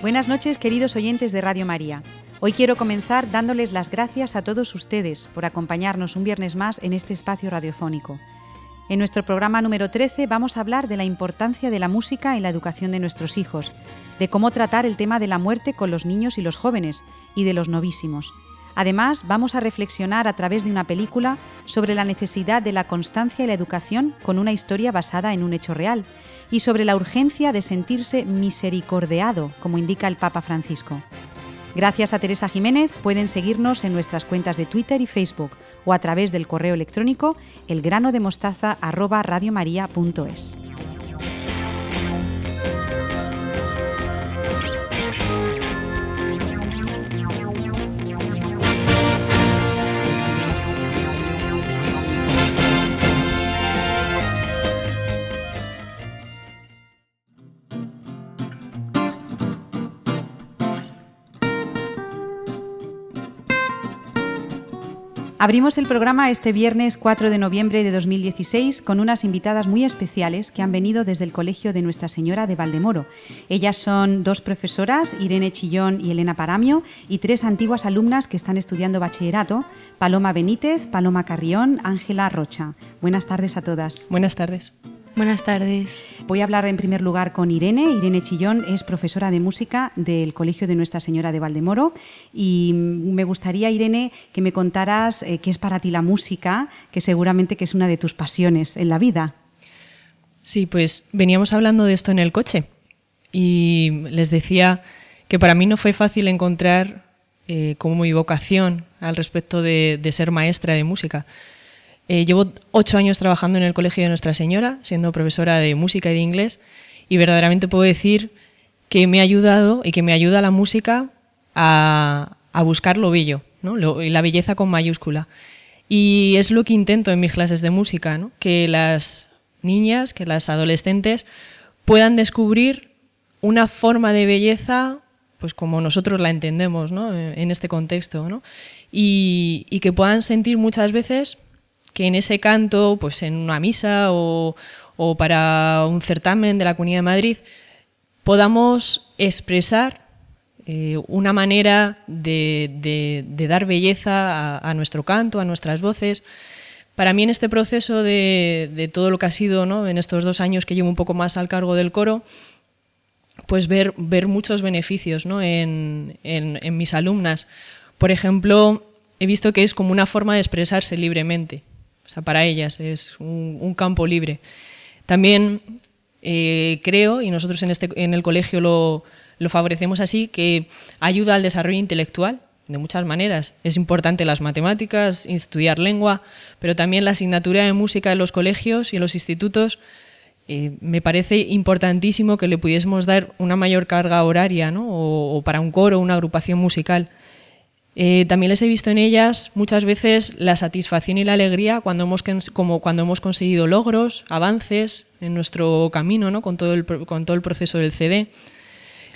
Buenas noches, queridos oyentes de Radio María. Hoy quiero comenzar dándoles las gracias a todos ustedes por acompañarnos un viernes más en este espacio radiofónico. En nuestro programa número 13 vamos a hablar de la importancia de la música en la educación de nuestros hijos, de cómo tratar el tema de la muerte con los niños y los jóvenes y de los novísimos. Además, vamos a reflexionar a través de una película sobre la necesidad de la constancia y la educación con una historia basada en un hecho real y sobre la urgencia de sentirse misericordiado, como indica el Papa Francisco. Gracias a Teresa Jiménez pueden seguirnos en nuestras cuentas de Twitter y Facebook o a través del correo electrónico elgranodemostaza@radiomaria.es. Abrimos el programa este viernes 4 de noviembre de 2016 con unas invitadas muy especiales que han venido desde el Colegio de Nuestra Señora de Valdemoro. Ellas son dos profesoras, Irene Chillón y Elena Paramio, y tres antiguas alumnas que están estudiando bachillerato, Paloma Benítez, Paloma Carrión, Ángela Rocha. Buenas tardes a todas. Buenas tardes. Buenas tardes. Voy a hablar en primer lugar con Irene. Irene Chillón es profesora de música del Colegio de Nuestra Señora de Valdemoro y me gustaría, Irene, que me contaras eh, qué es para ti la música, que seguramente que es una de tus pasiones en la vida. Sí, pues veníamos hablando de esto en el coche y les decía que para mí no fue fácil encontrar eh, como mi vocación al respecto de ser maestra de música eh, llevo ocho años trabajando en el Colegio de Nuestra Señora, siendo profesora de música y de inglés, y verdaderamente puedo decir que me ha ayudado y que me ayuda la música a, buscar lo bello, y la belleza con mayúscula. Y es lo que intento en mis clases de música, que las niñas, que las adolescentes puedan descubrir una forma de belleza pues como nosotros la entendemos en este contexto, y que puedan sentir muchas veces que en ese canto, pues en una misa o, para un certamen de la Comunidad de Madrid, podamos expresar eh, una manera de, dar belleza a, nuestro canto, a nuestras voces. Para mí en este proceso de, todo lo que ha sido en estos dos años que llevo un poco más al cargo del coro, pues ver, ver muchos beneficios en, en mis alumnas. Por ejemplo, he visto que es como una forma de expresarse libremente. O sea, para ellas es un, campo libre. También eh, creo, y nosotros en, este, en el colegio lo, favorecemos así, que ayuda al desarrollo intelectual de muchas maneras. Es importante las matemáticas, estudiar lengua, pero también la asignatura de música en los colegios y en los institutos. Eh, me parece importantísimo que le pudiésemos dar una mayor carga horaria, ¿no? o para un coro, una agrupación musical. Eh, también les he visto en ellas muchas veces la satisfacción y la alegría cuando hemos, como cuando hemos conseguido logros, avances en nuestro camino ¿no? con, todo el, con todo el proceso del CD.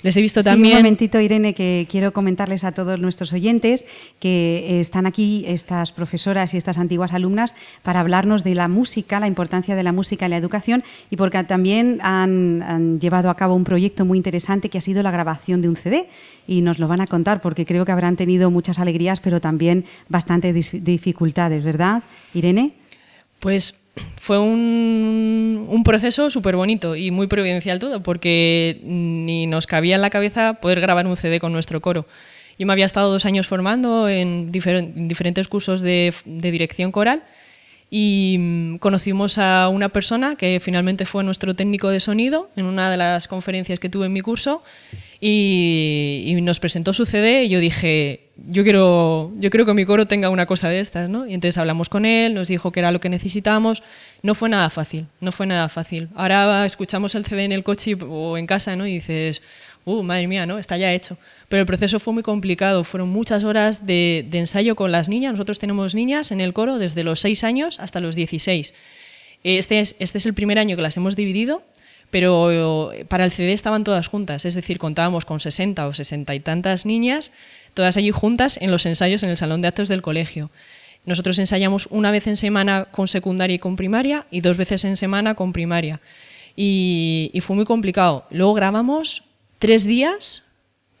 Les he visto también. un momentito, Irene, que quiero comentarles a todos nuestros oyentes que están aquí estas profesoras y estas antiguas alumnas para hablarnos de la música, la importancia de la música en la educación y porque también han, llevado a cabo un proyecto muy interesante que ha sido la grabación de un CD y nos lo van a contar porque creo que habrán tenido muchas alegrías, pero también bastantes dificultades, ¿verdad, Irene? Pues fue un, proceso súper bonito y muy providencial todo, porque ni nos cabía en la cabeza poder grabar un CD con nuestro coro. Yo me había estado dos años formando en, diferentes cursos de, dirección coral y mm, conocimos a una persona que finalmente fue nuestro técnico de sonido en una de las conferencias que tuve en mi curso y, nos presentó su CD y yo dije, yo quiero, yo quiero que mi coro tenga una cosa de estas, ¿no? Y entonces hablamos con él, nos dijo que era lo que necesitábamos. No fue nada fácil, no fue nada fácil. Ahora escuchamos el CD en el coche o en casa, ¿no? Y dices, uh, madre mía, ¿no? Está ya hecho. Pero el proceso fue muy complicado, fueron muchas horas de, ensayo con las niñas. Nosotros tenemos niñas en el coro desde los 6 años hasta los 16. Este es, este es el primer año que las hemos dividido pero para el CD estaban todas juntas, es decir, contábamos con 60 o 60 y tantas niñas, todas allí juntas en los ensayos en el salón de actos del colegio. Nosotros ensayamos una vez en semana con secundaria y con primaria y dos veces en semana con primaria. Y, fue muy complicado. Luego grabamos tres días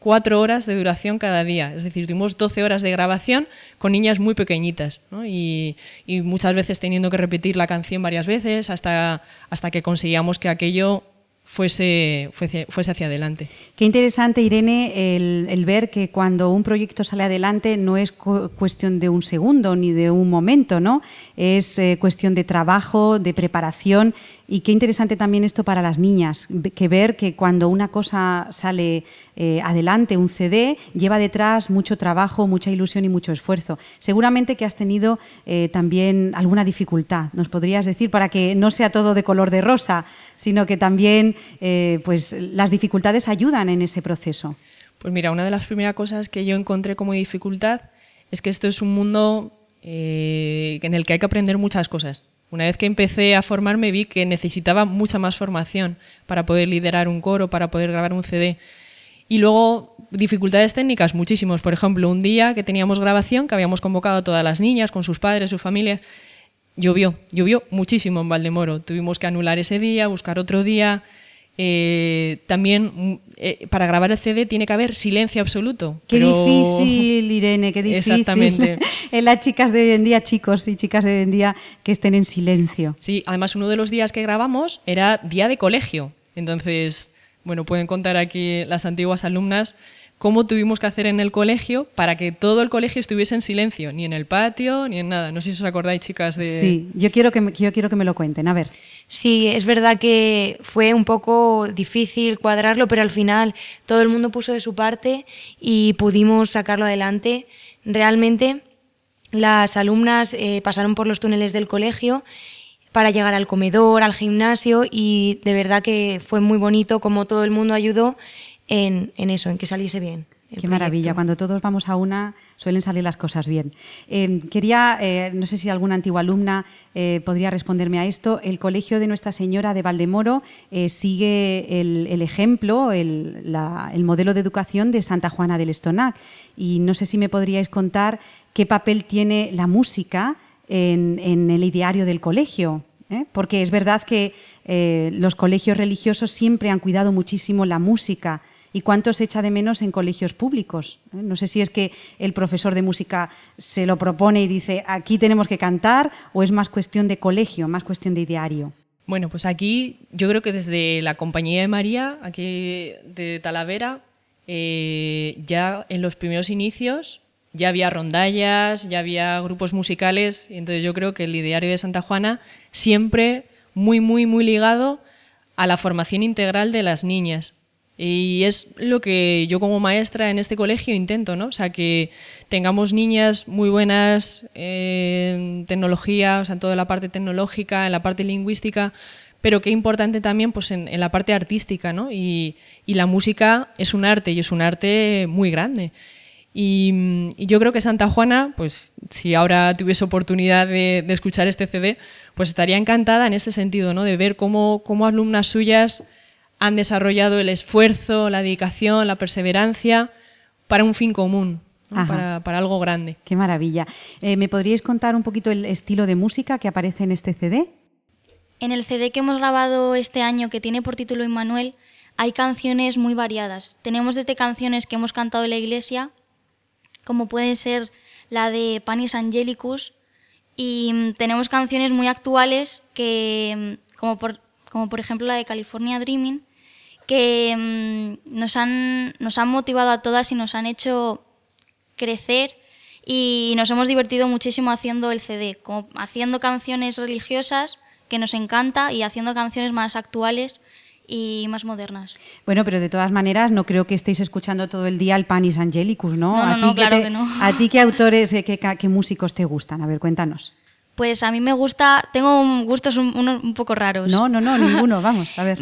cuatro horas de duración cada día. Es decir, tuvimos 12 horas de grabación con niñas muy pequeñitas y, muchas veces teniendo que repetir la canción varias veces hasta, hasta que conseguíamos que aquello fuese, fuese, fuese, hacia adelante. Qué interesante, Irene, el, el, ver que cuando un proyecto sale adelante no es cu cuestión de un segundo ni de un momento, ¿no? Es eh, cuestión de trabajo, de preparación y qué interesante también esto para las niñas, que ver que cuando una cosa sale eh, adelante, un CD, lleva detrás mucho trabajo, mucha ilusión y mucho esfuerzo. Seguramente que has tenido eh, también alguna dificultad, nos podrías decir, para que no sea todo de color de rosa, sino que también eh, pues, las dificultades ayudan en ese proceso. Pues mira, una de las primeras cosas que yo encontré como dificultad es que esto es un mundo en el que hay que aprender muchas cosas. Una vez que empecé a formarme vi que necesitaba mucha más formación para poder liderar un coro, para poder grabar un CD. Y luego dificultades técnicas, muchísimos. Por ejemplo, un día que teníamos grabación, que habíamos convocado a todas las niñas con sus padres, sus familias, llovió, llovió muchísimo en Valdemoro. Tuvimos que anular ese día, buscar otro día. Eh, también mm, eh, para grabar el CD tiene que haber silencio absoluto. Qué difícil, Irene, qué difícil. Exactamente. en las chicas de hoy en día, chicos y chicas de hoy en día, que estén en silencio. Sí, además uno de los días que grabamos era día de colegio. Entonces, bueno, pueden contar aquí las antiguas alumnas cómo tuvimos que hacer en el colegio para que todo el colegio estuviese en silencio, ni en el patio, ni en nada. No sé si os acordáis, chicas, de... Sí, yo quiero que me, yo quiero que me lo cuenten. A ver. Sí, es verdad que fue un poco difícil cuadrarlo, pero al final todo el mundo puso de su parte y pudimos sacarlo adelante. Realmente las alumnas eh, pasaron por los túneles del colegio para llegar al comedor, al gimnasio y de verdad que fue muy bonito como todo el mundo ayudó en, en eso, en que saliese bien. Qué maravilla, cuando todos vamos a una suelen salir las cosas bien. Eh, quería, eh, no sé si alguna antigua alumna eh, podría responderme a esto, el Colegio de Nuestra Señora de Valdemoro sigue el, el ejemplo, el, la, el, modelo de educación de Santa Juana del Estonac y no sé si me podríais contar qué papel tiene la música en, en el ideario del colegio. Porque es verdad que los colegios religiosos siempre han cuidado muchísimo la música, y cuánto se echa de menos en colegios públicos. No sé si es que el profesor de música se lo propone y dice aquí tenemos que cantar o es más cuestión de colegio, más cuestión de ideario. Bueno, pues aquí yo creo que desde la Compañía de María, aquí de Talavera, eh, ya en los primeros inicios ya había rondallas, ya había grupos musicales, y entonces yo creo que el ideario de Santa Juana siempre muy, muy, muy ligado a la formación integral de las niñas. Y es lo que yo como maestra en este colegio intento, ¿no? O sea, que tengamos niñas muy buenas en tecnología, o sea, en toda la parte tecnológica, en la parte lingüística, pero qué importante también pues, en, en la parte artística, ¿no? Y, y, la música es un arte y es un arte muy grande. Y, y, yo creo que Santa Juana, pues si ahora tuviese oportunidad de, de, escuchar este CD, pues estaría encantada en este sentido, ¿no? De ver cómo, cómo alumnas suyas han desarrollado el esfuerzo, la dedicación, la perseverancia para un fin común, ¿no? para, para, algo grande. Qué maravilla. Eh, ¿Me podríais contar un poquito el estilo de música que aparece en este CD? En el CD que hemos grabado este año, que tiene por título Immanuel, hay canciones muy variadas. Tenemos desde canciones que hemos cantado en la iglesia, como puede ser la de Panis Angelicus, y mm, tenemos canciones muy actuales que, mm, como por, como por ejemplo la de California Dreaming, que mmm, nos, han, nos han motivado a todas y nos han hecho crecer y nos hemos divertido muchísimo haciendo el CD, como haciendo canciones religiosas que nos encanta y haciendo canciones más actuales y más modernas. Bueno, pero de todas maneras no creo que estéis escuchando todo el día el Panis Angelicus, ¿no? No, no, ¿A ti no claro te, que no. ¿A ti qué autores, eh, qué, qué, músicos te gustan? A ver, cuéntanos. Pues a mí me gusta, tengo gustos un, un, un poco raros. No, no, no, ninguno, vamos, a ver.